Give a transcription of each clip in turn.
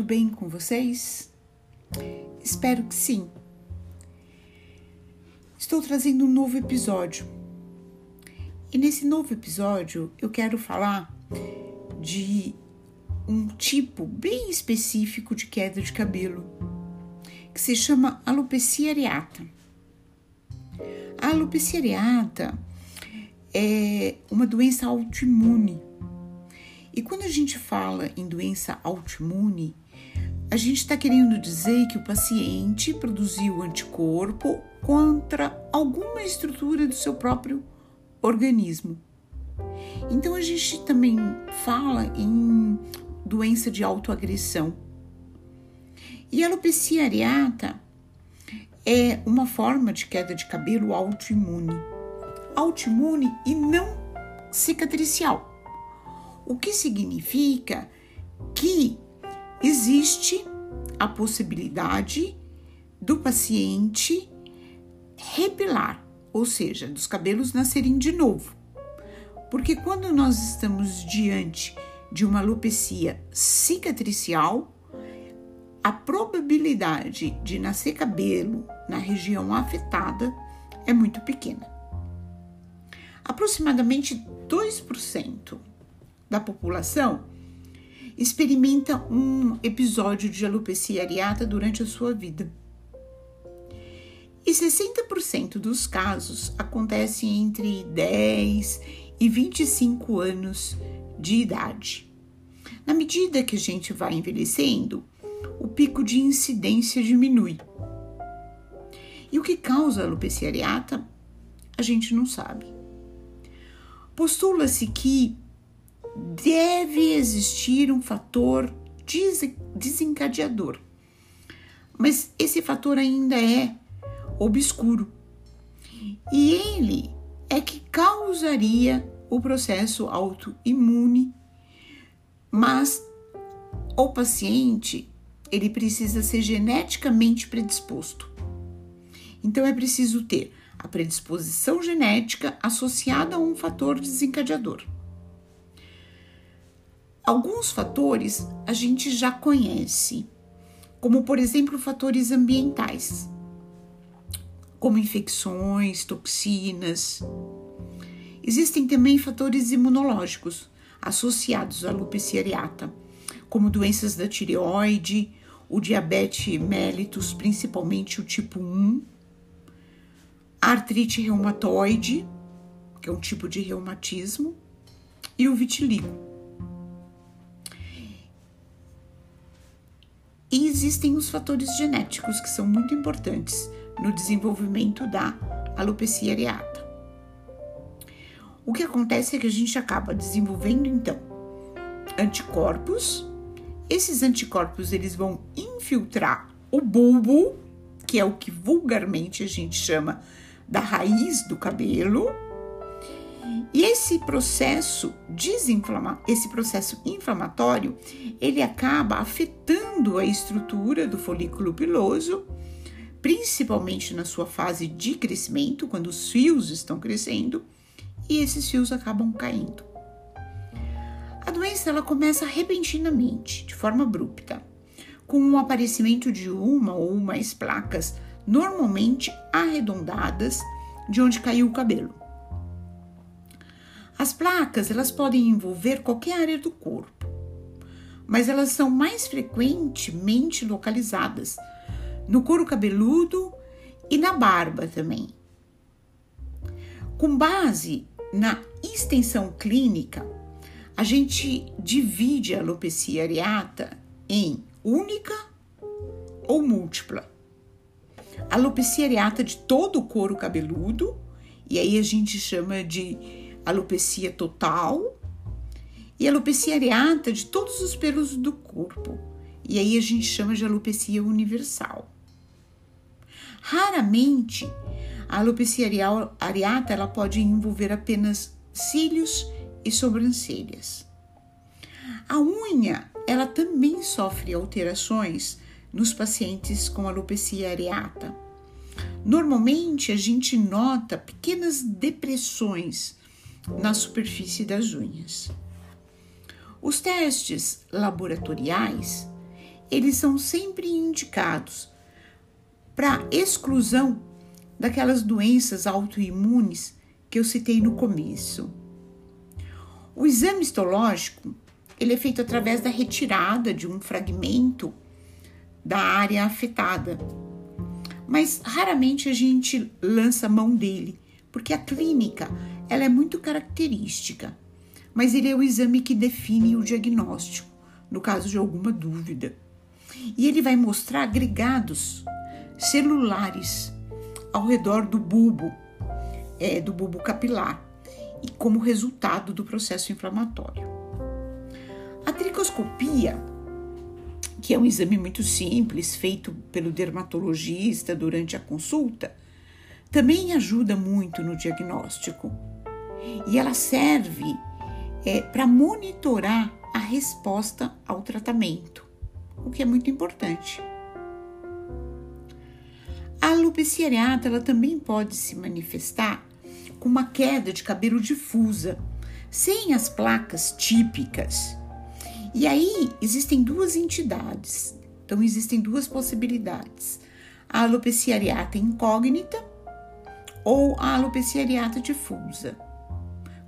tudo bem com vocês? Espero que sim. Estou trazendo um novo episódio. E nesse novo episódio eu quero falar de um tipo bem específico de queda de cabelo, que se chama alopecia areata. A alopecia areata é uma doença autoimune e quando a gente fala em doença autoimune, a gente está querendo dizer que o paciente produziu anticorpo contra alguma estrutura do seu próprio organismo. Então a gente também fala em doença de autoagressão. E a alopecia areata é uma forma de queda de cabelo autoimune. Autoimune e não cicatricial o que significa que existe a possibilidade do paciente repilar, ou seja, dos cabelos nascerem de novo. Porque quando nós estamos diante de uma alopecia cicatricial, a probabilidade de nascer cabelo na região afetada é muito pequena. Aproximadamente 2% da população experimenta um episódio de alopecia areata durante a sua vida. E 60% dos casos acontecem entre 10 e 25 anos de idade. Na medida que a gente vai envelhecendo, o pico de incidência diminui. E o que causa a alopecia areata, a gente não sabe. Postula-se que deve existir um fator desencadeador. Mas esse fator ainda é obscuro. E ele é que causaria o processo autoimune, mas o paciente ele precisa ser geneticamente predisposto. Então é preciso ter a predisposição genética associada a um fator desencadeador. Alguns fatores a gente já conhece, como por exemplo fatores ambientais, como infecções, toxinas. Existem também fatores imunológicos associados à alopecia areata, como doenças da tireoide, o diabetes mellitus, principalmente o tipo 1, a artrite reumatoide, que é um tipo de reumatismo, e o vitiligo. E existem os fatores genéticos que são muito importantes no desenvolvimento da alopecia areata. O que acontece é que a gente acaba desenvolvendo então anticorpos. Esses anticorpos eles vão infiltrar o bulbo, que é o que vulgarmente a gente chama da raiz do cabelo, e esse processo esse processo inflamatório, ele acaba afetando a estrutura do folículo piloso, principalmente na sua fase de crescimento, quando os fios estão crescendo, e esses fios acabam caindo. A doença ela começa repentinamente, de forma abrupta, com o aparecimento de uma ou mais placas, normalmente arredondadas, de onde caiu o cabelo. As placas, elas podem envolver qualquer área do corpo, mas elas são mais frequentemente localizadas no couro cabeludo e na barba também. Com base na extensão clínica, a gente divide a alopecia areata em única ou múltipla. Alopecia areata de todo o couro cabeludo, e aí a gente chama de alopecia total e alopecia areata de todos os pelos do corpo. E aí a gente chama de alopecia universal. Raramente a alopecia areata ela pode envolver apenas cílios e sobrancelhas. A unha ela também sofre alterações nos pacientes com alopecia areata. Normalmente a gente nota pequenas depressões na superfície das unhas. Os testes laboratoriais, eles são sempre indicados para exclusão daquelas doenças autoimunes que eu citei no começo. O exame histológico ele é feito através da retirada de um fragmento da área afetada, mas raramente a gente lança mão dele, porque a clínica ela é muito característica, mas ele é o exame que define o diagnóstico, no caso de alguma dúvida. E ele vai mostrar agregados celulares ao redor do bulbo, é, do bulbo capilar, e como resultado do processo inflamatório. A tricoscopia, que é um exame muito simples feito pelo dermatologista durante a consulta, também ajuda muito no diagnóstico. E ela serve é, para monitorar a resposta ao tratamento, o que é muito importante. A alopecia areata ela também pode se manifestar com uma queda de cabelo difusa, sem as placas típicas. E aí existem duas entidades, então existem duas possibilidades: a alopecia areata incógnita ou a alopecia areata difusa,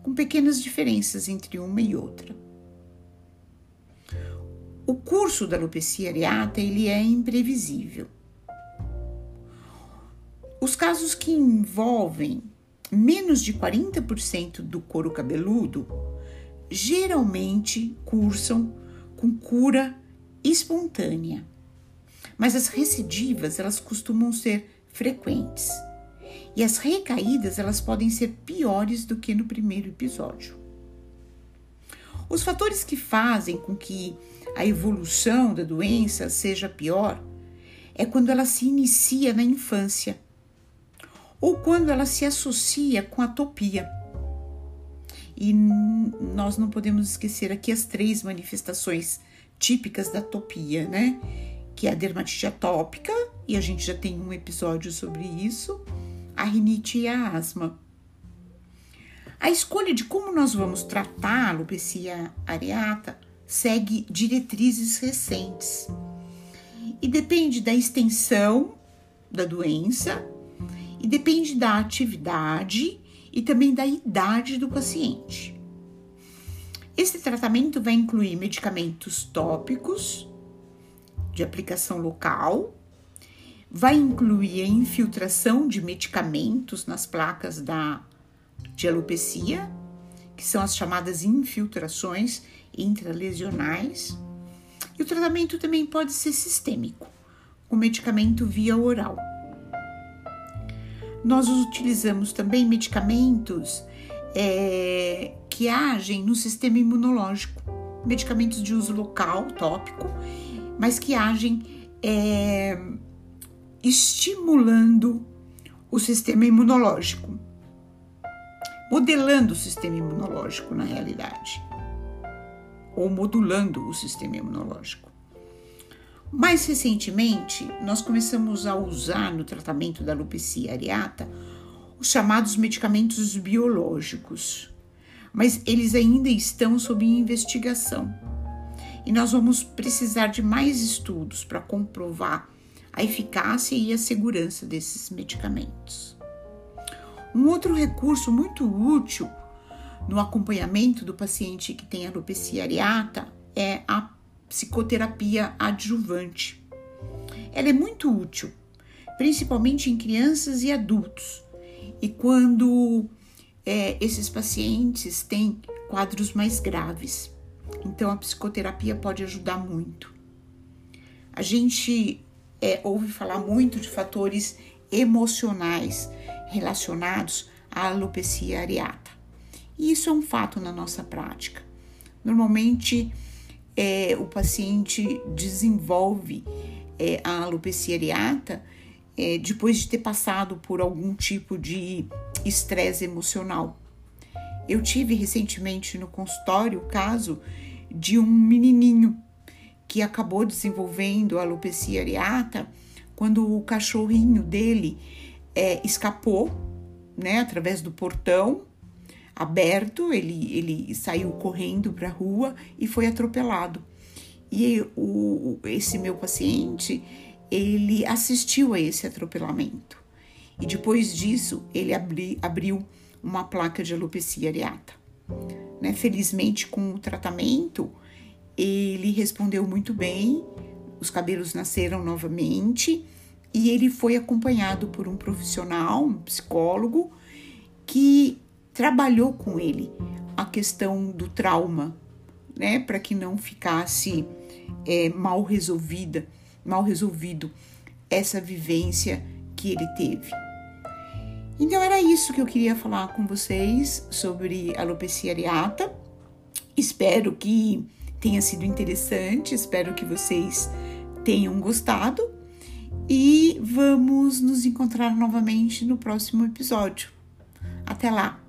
com pequenas diferenças entre uma e outra. O curso da alopecia areata ele é imprevisível. Os casos que envolvem menos de 40% do couro cabeludo geralmente cursam com cura espontânea. Mas as recidivas, elas costumam ser frequentes. E as recaídas, elas podem ser piores do que no primeiro episódio. Os fatores que fazem com que a evolução da doença seja pior é quando ela se inicia na infância ou quando ela se associa com a atopia. E nós não podemos esquecer aqui as três manifestações típicas da atopia, né? Que é a dermatite atópica, e a gente já tem um episódio sobre isso, a rinite e a asma. A escolha de como nós vamos tratar a alopecia areata segue diretrizes recentes e depende da extensão da doença e depende da atividade e também da idade do paciente. Esse tratamento vai incluir medicamentos tópicos de aplicação local, vai incluir a infiltração de medicamentos nas placas da de alopecia, que são as chamadas infiltrações intralesionais. E o tratamento também pode ser sistêmico, com medicamento via oral. Nós utilizamos também medicamentos é, que agem no sistema imunológico, medicamentos de uso local, tópico, mas que agem é, estimulando o sistema imunológico, modelando o sistema imunológico na realidade, ou modulando o sistema imunológico. Mais recentemente, nós começamos a usar no tratamento da alopecia areata os chamados medicamentos biológicos, mas eles ainda estão sob investigação. E nós vamos precisar de mais estudos para comprovar a eficácia e a segurança desses medicamentos. Um outro recurso muito útil no acompanhamento do paciente que tem alopecia areata é a psicoterapia adjuvante. Ela é muito útil, principalmente em crianças e adultos, e quando é, esses pacientes têm quadros mais graves. Então, a psicoterapia pode ajudar muito. A gente é, ouve falar muito de fatores emocionais relacionados à alopecia areata. E isso é um fato na nossa prática. Normalmente, é, o paciente desenvolve é, a alopecia areata é, depois de ter passado por algum tipo de estresse emocional. Eu tive recentemente no consultório o caso de um menininho que acabou desenvolvendo a alopecia areata quando o cachorrinho dele é, escapou, né, através do portão aberto, ele, ele saiu correndo para a rua e foi atropelado. E o, esse meu paciente, ele assistiu a esse atropelamento. E depois disso, ele abri, abriu uma placa de alopecia areata. Né? Felizmente, com o tratamento, ele respondeu muito bem, os cabelos nasceram novamente e ele foi acompanhado por um profissional, um psicólogo, que trabalhou com ele a questão do trauma, né, para que não ficasse é, mal resolvida, mal resolvido essa vivência que ele teve. Então era isso que eu queria falar com vocês sobre alopecia areata. Espero que tenha sido interessante, espero que vocês tenham gostado e vamos nos encontrar novamente no próximo episódio. Até lá!